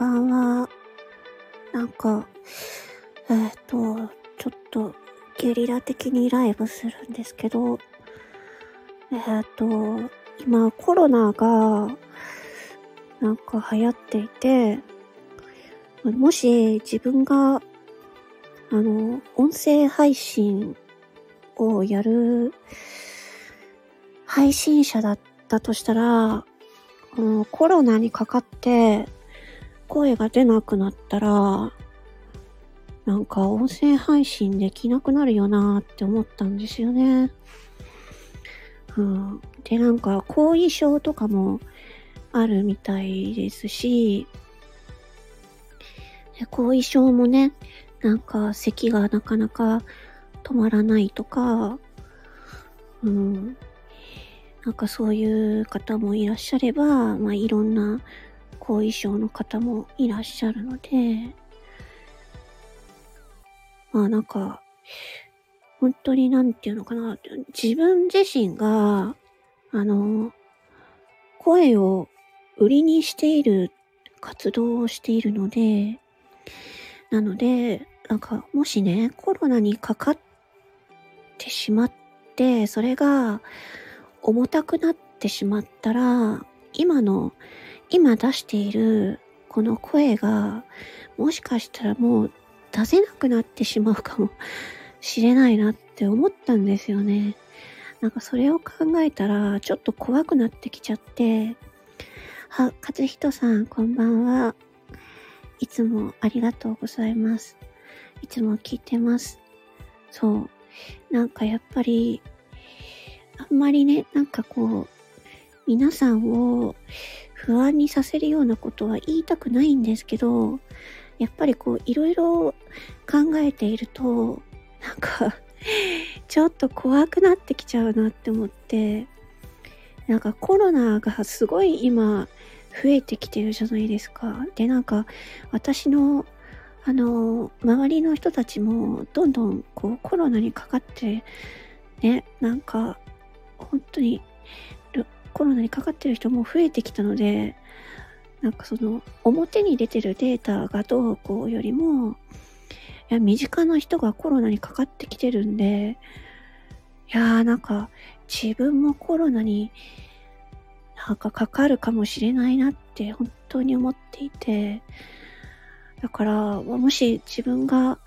ばんは。なんか、えっ、と、ちょっとゲリラ的にライブするんですけど、えっ、と、今コロナがなんか流行っていて、もし自分が、あの、音声配信をやる配信者だったとしたら、コロナにかかって声が出なくなったら、なんか音声配信できなくなるよなって思ったんですよね。うん、で、なんか後遺症とかもあるみたいですし、後遺症もね、なんか咳がなかなか止まらないとか、うん、なんかそういう方もいらっしゃれば、まあいろんな後遺症の方もいらっしゃるので、まあなんか、本当になんていうのかな、自分自身が、あの、声を売りにしている活動をしているので、なので、なんか、もしね、コロナにかかってしまって、それが重たくなってしまったら、今の、今出しているこの声が、もしかしたらもう出せなくなってしまうかもしれないなって思ったんですよね。なんかそれを考えたら、ちょっと怖くなってきちゃって、は、かずひとさん、こんばんは。いつもありがとうございます。いつも聞いてます。そう。なんかやっぱり、あんまりね、なんかこう、皆さんを不安にさせるようなことは言いたくないんですけど、やっぱりこう、いろいろ考えていると、なんかちょっと怖くなってきちゃうなって思って、なんかコロナがすごい今増えてきてるじゃないですか。で、なんか私のあの、周りの人たちもどんどんこうコロナにかかって、ね、なんか本当にコロナにかかってる人も増えてきたので、なんかその表に出てるデータがどうこうよりも、いや、身近な人がコロナにかかってきてるんで、いやーなんか自分もコロナになんかかかるかもしれないなって本当に思っていて、だから、もし自分が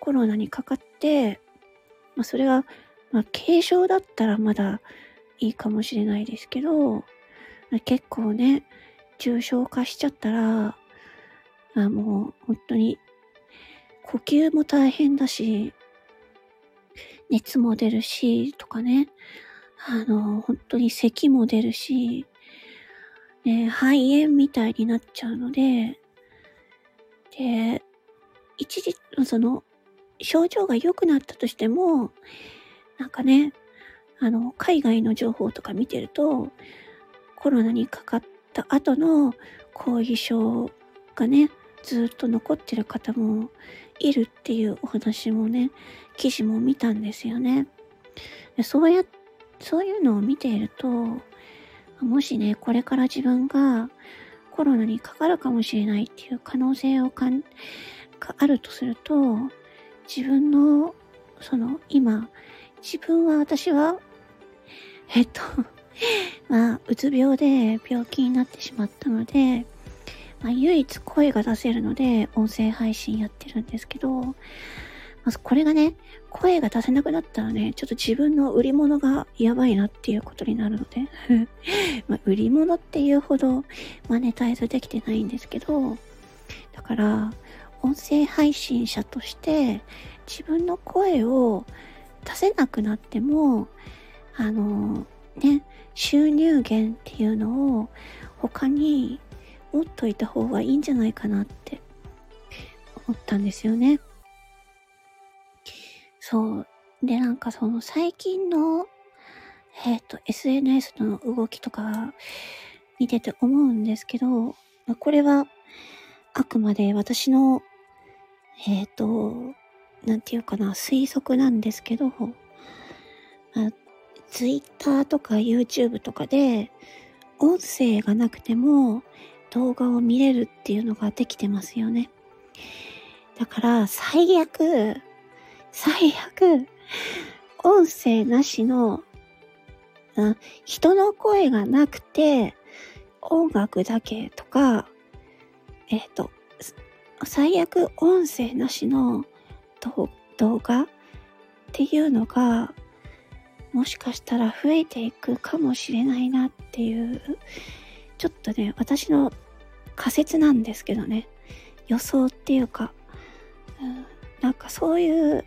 コロナにかかって、まあそれが、まあ軽症だったらまだいいかもしれないですけど、結構ね、重症化しちゃったら、あもう本当に呼吸も大変だし、熱も出るし、とかね、あの、本当に咳も出るし、ね、肺炎みたいになっちゃうので、で、一時、その、症状が良くなったとしても、なんかね、あの、海外の情報とか見てると、コロナにかかった後の後遺症がね、ずっと残ってる方もいるっていうお話もね、記事も見たんですよね。そうや、そういうのを見ていると、もしね、これから自分がコロナにかかるかもしれないっていう可能性をかん、があるとすると、自分の、その、今、自分は私はえっと まあ、うつ病で病気になってしまったので、まあ、唯一声が出せるので、音声配信やってるんですけど、まずこれがね、声が出せなくなったらね、ちょっと自分の売り物がやばいなっていうことになるので まあ、売り物っていうほどマネタイズできてないんですけど、だから、音声配信者として自分の声を出せなくなっても、あの、ね、収入源っていうのを他に持っといた方がいいんじゃないかなって思ったんですよね。そう。で、なんかその最近の、えっ、ー、と、SNS の動きとか見てて思うんですけど、まこれはあくまで私の、えっ、ー、と、なんていうかな、推測なんですけど、Twitter とか YouTube とかで、音声がなくても動画を見れるっていうのができてますよね。だから最悪、最悪、音声なしの、あ人の声がなくて音楽だけとか、えっ、と、最悪音声なしの動画っていうのがもしかしたら増えていくかもしれないなっていうちょっとね私の仮説なんですけどね。予想っていうか、うん、なんかそういう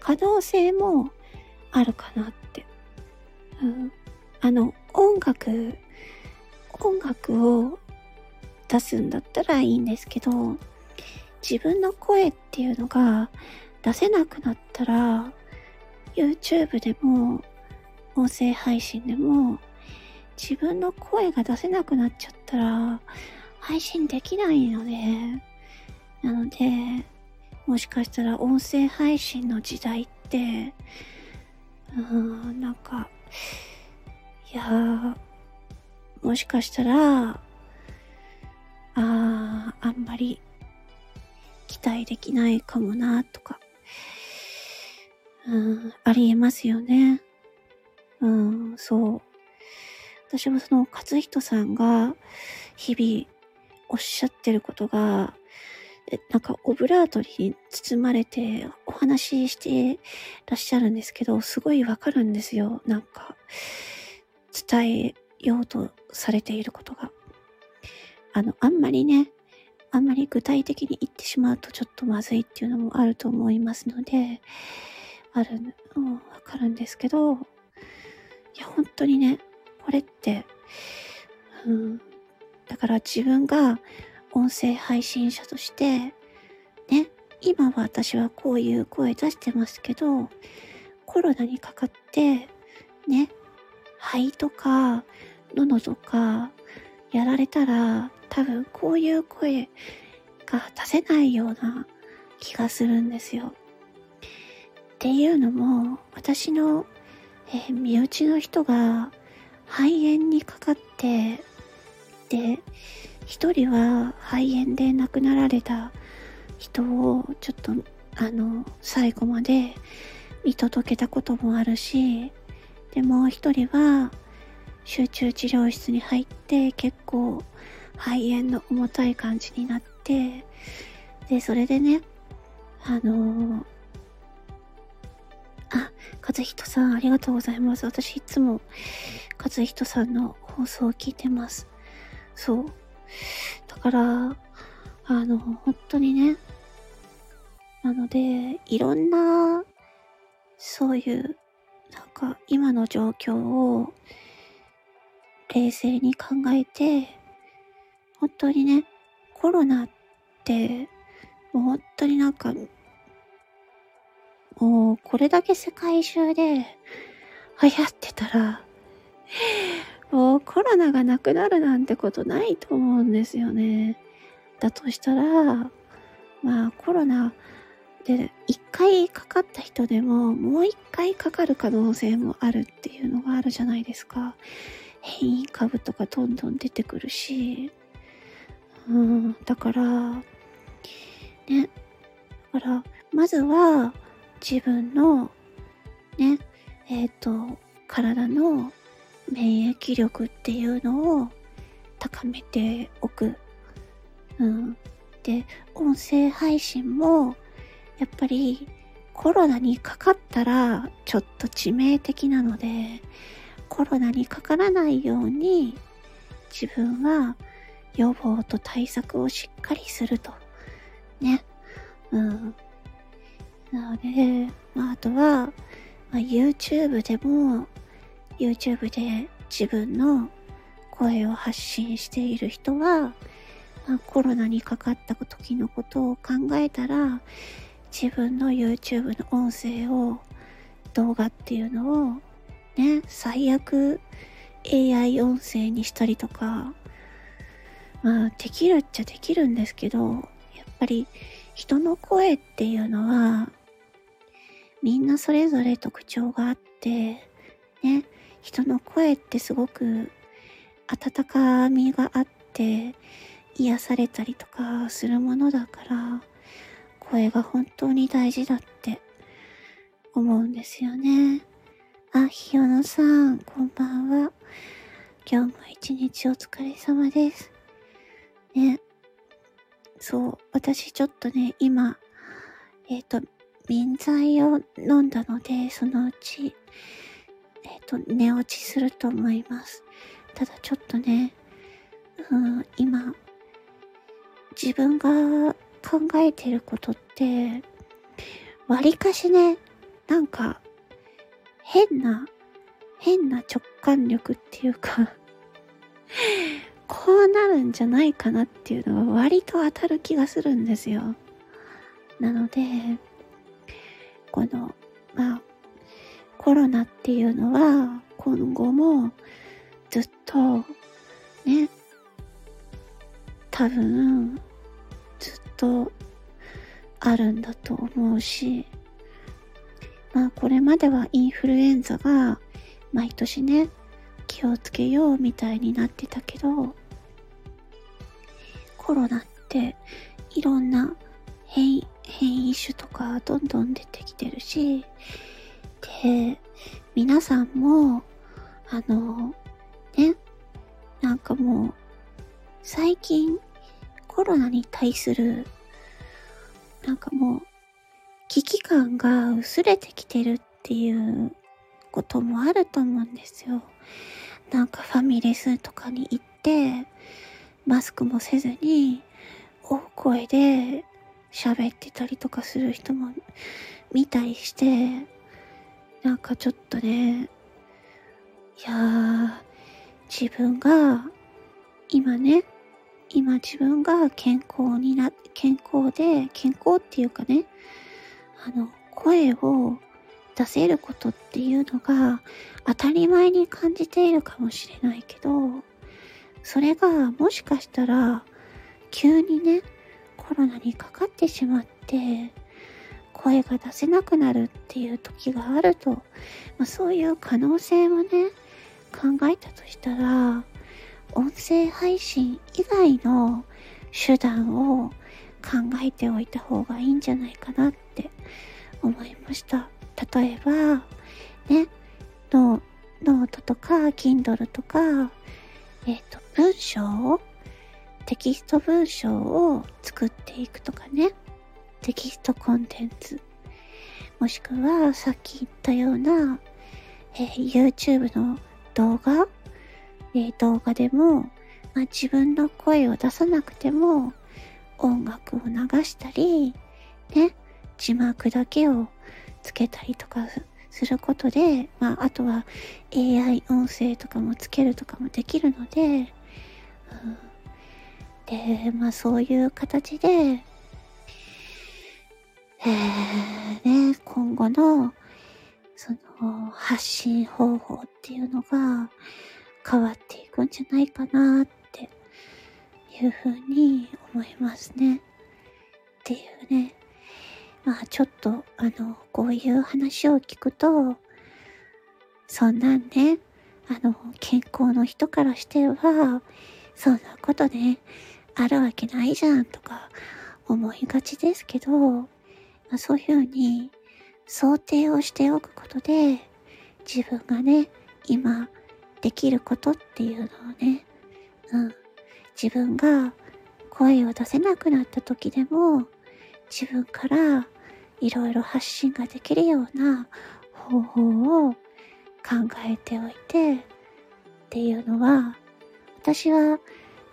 可能性もあるかなって、うん、あの音楽音楽を出すんだったらいいんですけど自分の声っていうのが出せなくなったら YouTube でも音声配信でも自分の声が出せなくなっちゃったら配信できないのでなのでもしかしたら音声配信の時代ってうーんなんかいやーもしかしたらあああんまり期待できないかもなとか。うん、ありえますよね。うん、そう。私もその勝人さんが日々おっしゃってることが、なんかオブラートに包まれてお話ししてらっしゃるんですけど、すごいわかるんですよ。なんか、伝えようとされていることが。あの、あんまりね、あんまり具体的に言ってしまうとちょっとまずいっていうのもあると思いますので、ある、うん、わかるんですけど、いや、本当にね、これって、うん、だから自分が音声配信者として、ね、今は私はこういう声出してますけど、コロナにかかって、ね、肺とか喉とかやられたら多分こういう声が出せないような気がするんですよ。っていうのも、私の、えー、身内の人が肺炎にかかって、で、一人は肺炎で亡くなられた人をちょっと、あの、最後まで見届けたこともあるし、でもう一人は集中治療室に入って結構肺炎の重たい感じになって、で、それでね、あのあ、和人さん、ありがとうございます。私いつも、和人さんの放送を聞いてます。そう。だから、あの、本当にね、なので、いろんな、そういう、なんか、今の状況を、冷静に考えて、本当にね、コロナって、もう本当になんか、もう、これだけ世界中で流行ってたら、もうコロナがなくなるなんてことないと思うんですよね。だとしたら、まあコロナで一回かかった人でももう一回かかる可能性もあるっていうのがあるじゃないですか。変異株とかどんどん出てくるし。うん、だから、ね。だから、まずは、自分のね、えっ、ー、と、体の免疫力っていうのを高めておく。うん。で、音声配信も、やっぱりコロナにかかったらちょっと致命的なので、コロナにかからないように自分は予防と対策をしっかりすると。ね。うん。なので、まあ、あとは、まあ、YouTube でも、YouTube で自分の声を発信している人は、まあ、コロナにかかった時のことを考えたら、自分の YouTube の音声を、動画っていうのを、ね、最悪 AI 音声にしたりとか、まあ、できるっちゃできるんですけど、やっぱり人の声っていうのは、みんなそれぞれ特徴があって、ね、人の声ってすごく温かみがあって癒されたりとかするものだから、声が本当に大事だって思うんですよね。あ、ひよのさん、こんばんは。今日も一日お疲れ様です。ね。そう、私ちょっとね、今、えっ、ー、と、眠剤を飲んだので、そのうち、えっ、ー、と、寝落ちすると思います。ただちょっとね、うん、今、自分が考えてることって、割かしね、なんか、変な、変な直感力っていうか こうなるんじゃないかなっていうのが割と当たる気がするんですよ。なので、この、まあ、コロナっていうのは今後もずっとね、多分ずっとあるんだと思うし、まあこれまではインフルエンザが毎年ね、気をつけようみたいになってたけど、コロナっていろんな変異、変異種とかどんどん出てきてるし、で、皆さんも、あの、ね、なんかもう、最近コロナに対する、なんかもう、危機感が薄れてきてるっていうこともあると思うんですよ。なんかファミレスとかに行って、マスクもせずに、大声で喋ってたりとかする人も見たりして、なんかちょっとね、いやー、自分が、今ね、今自分が健康にな、健康で、健康っていうかね、あの、声を出せることっていうのが当たり前に感じているかもしれないけど、それがもしかしたら急にね、コロナにかかってしまって、声が出せなくなるっていう時があると、まあ、そういう可能性をね、考えたとしたら、音声配信以外の手段を考えておいた方がいいんじゃないかなって思いました。例えば、ね、ノートとか、Kindle とか、えっ、ー、と、文章テキスト文章を作っていくとかね。テキストコンテンツ。もしくは、さっき言ったような、えー、YouTube の動画、えー、動画でも、まあ、自分の声を出さなくても、音楽を流したり、ね、字幕だけをつけたりとかすることで、まあ、あとは AI 音声とかもつけるとかもできるので、うん、で、まあそういう形で、えー、ね、今後の、その、発信方法っていうのが変わっていくんじゃないかなっていうふうに思いますね。っていうね。まあちょっと、あの、こういう話を聞くと、そんなんね、あの、健康の人からしては、そんなことね、あるわけないじゃんとか思いがちですけど、まあ、そういうふうに想定をしておくことで、自分がね、今できることっていうのをね、うん、自分が声を出せなくなった時でも、自分からいろいろ発信ができるような方法を考えておいてっていうのは、私は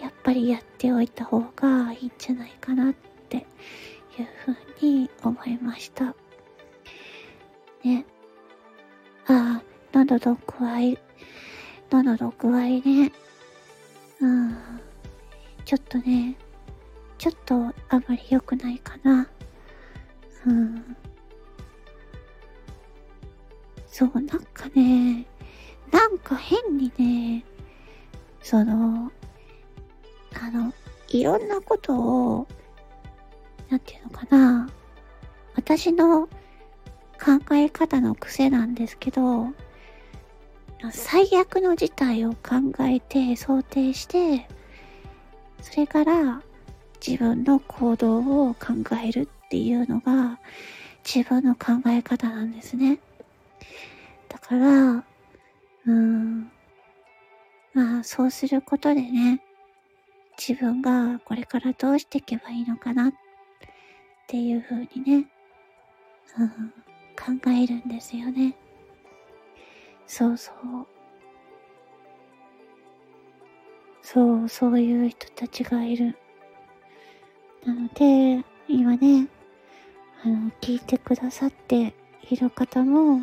やっぱりやっておいた方がいいんじゃないかなっていうふうに思いました。ね。ああ、喉の具合、喉の具合ね。うん。ちょっとね、ちょっとあまり良くないかな。うん。そう、なんかね、なんか変にね、その、あの、いろんなことを、なんていうのかな。私の考え方の癖なんですけど、最悪の事態を考えて、想定して、それから自分の行動を考えるっていうのが自分の考え方なんですね。だから、うん、まあそうすることでね、自分がこれからどうしていけばいいのかなっていうふうにね、うん、考えるんですよね。そうそう。そう、そういう人たちがいる。なので、今ね、あの、聞いてくださっている方も、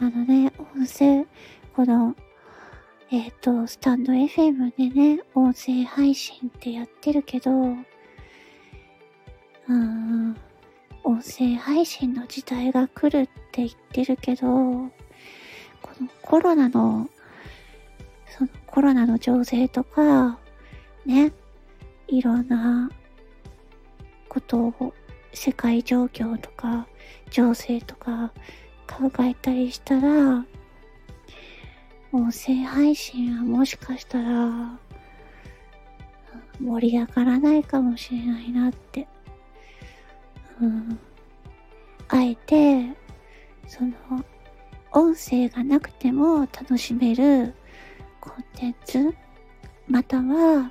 あのね、音声、この、えっ、ー、と、スタンド FM でね、音声配信ってやってるけど、うん、音声配信の時代が来るって言ってるけど、このコロナの、そのコロナの情勢とか、ね、いろんなことを、世界状況とか、情勢とか考えたりしたら、音声配信はもしかしたら、盛り上がらないかもしれないなって。うん。あえて、その、音声がなくても楽しめるコンテンツまたは、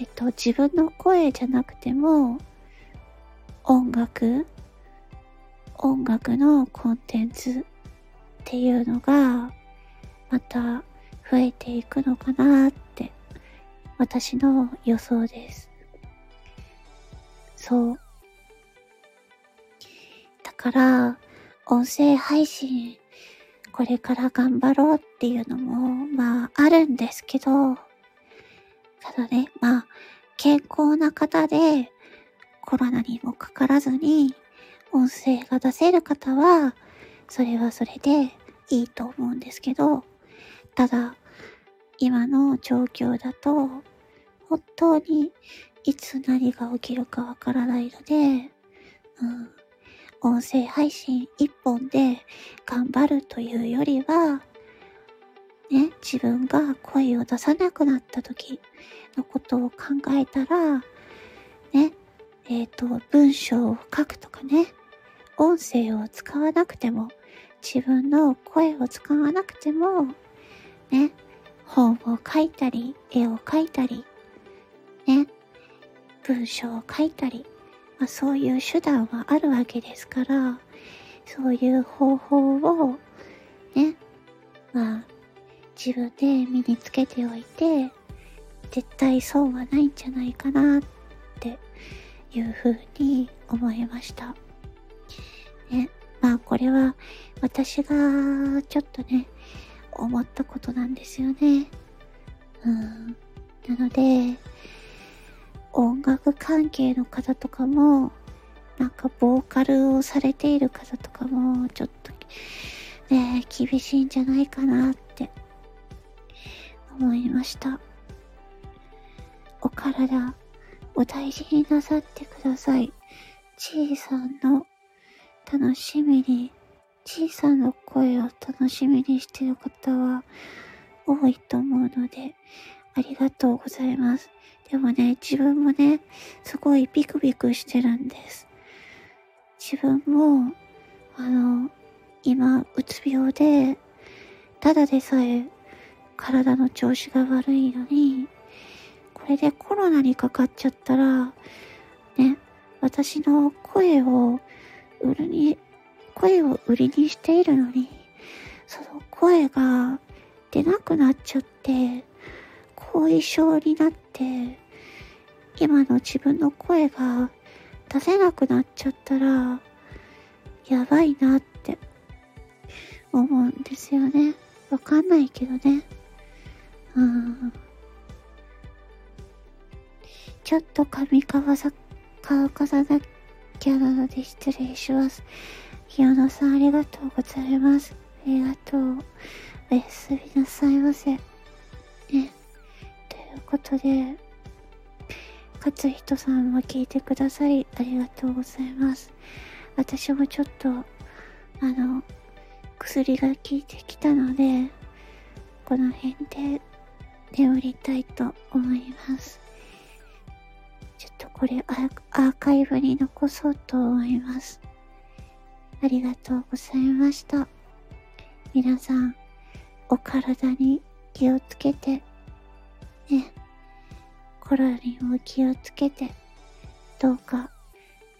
えっと、自分の声じゃなくても、音楽音楽のコンテンツっていうのがまた増えていくのかなって私の予想です。そう。だから、音声配信、これから頑張ろうっていうのも、まあ、あるんですけど、ただね、まあ、健康な方で、コロナにもかからずに音声が出せる方は、それはそれでいいと思うんですけど、ただ、今の状況だと、本当にいつ何が起きるかわからないので、うん、音声配信一本で頑張るというよりは、ね、自分が声を出さなくなった時のことを考えたら、ね、えっ、ー、と、文章を書くとかね、音声を使わなくても、自分の声を使わなくても、ね、本を書いたり、絵を描いたり、ね、文章を書いたり、まあ、そういう手段はあるわけですから、そういう方法を、ね、まあ、自分で身につけておいて、絶対損はないんじゃないかなっていうふうに思いました。ね、まあこれは私がちょっとね、思ったことなんですよね。うん。なので、音楽関係の方とかも、なんかボーカルをされている方とかも、ちょっと、ね、厳しいんじゃないかなって思いました。お体、お大事になさってください。ちいさんの楽しみに、ちいさんの声を楽しみにしている方は多いと思うので、ありがとうございます。でもね、自分もね、すごいビクビクしてるんです。自分も、あの、今、うつ病で、ただでさえ体の調子が悪いのに、これでコロナにかかっちゃったら、ね、私の声を売るに、声を売りにしているのに、その声が出なくなっちゃって、後遺症になって、今の自分の声が出せなくなっちゃったら、やばいなって思うんですよね。わかんないけどね。うん。ちょっと髪乾さ、乾かさなきゃなので失礼します。清野さんありがとうございます。ありがとう。おやすみなさいませ。ね。ということで、勝人さんも聞いてくださりありがとうございます。私もちょっと、あの、薬が効いてきたので、この辺で眠りたいと思います。ちょっとこれアーカイブに残そうと思います。ありがとうございました。皆さん、お体に気をつけて、ね、コロナにも気をつけて、どうか、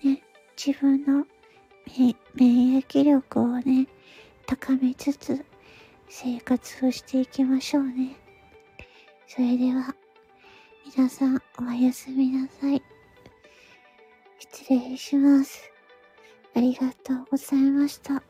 ね、自分の免疫力をね、高めつつ、生活をしていきましょうね。それでは、皆さんおやすみなさい。失礼します。ありがとうございました。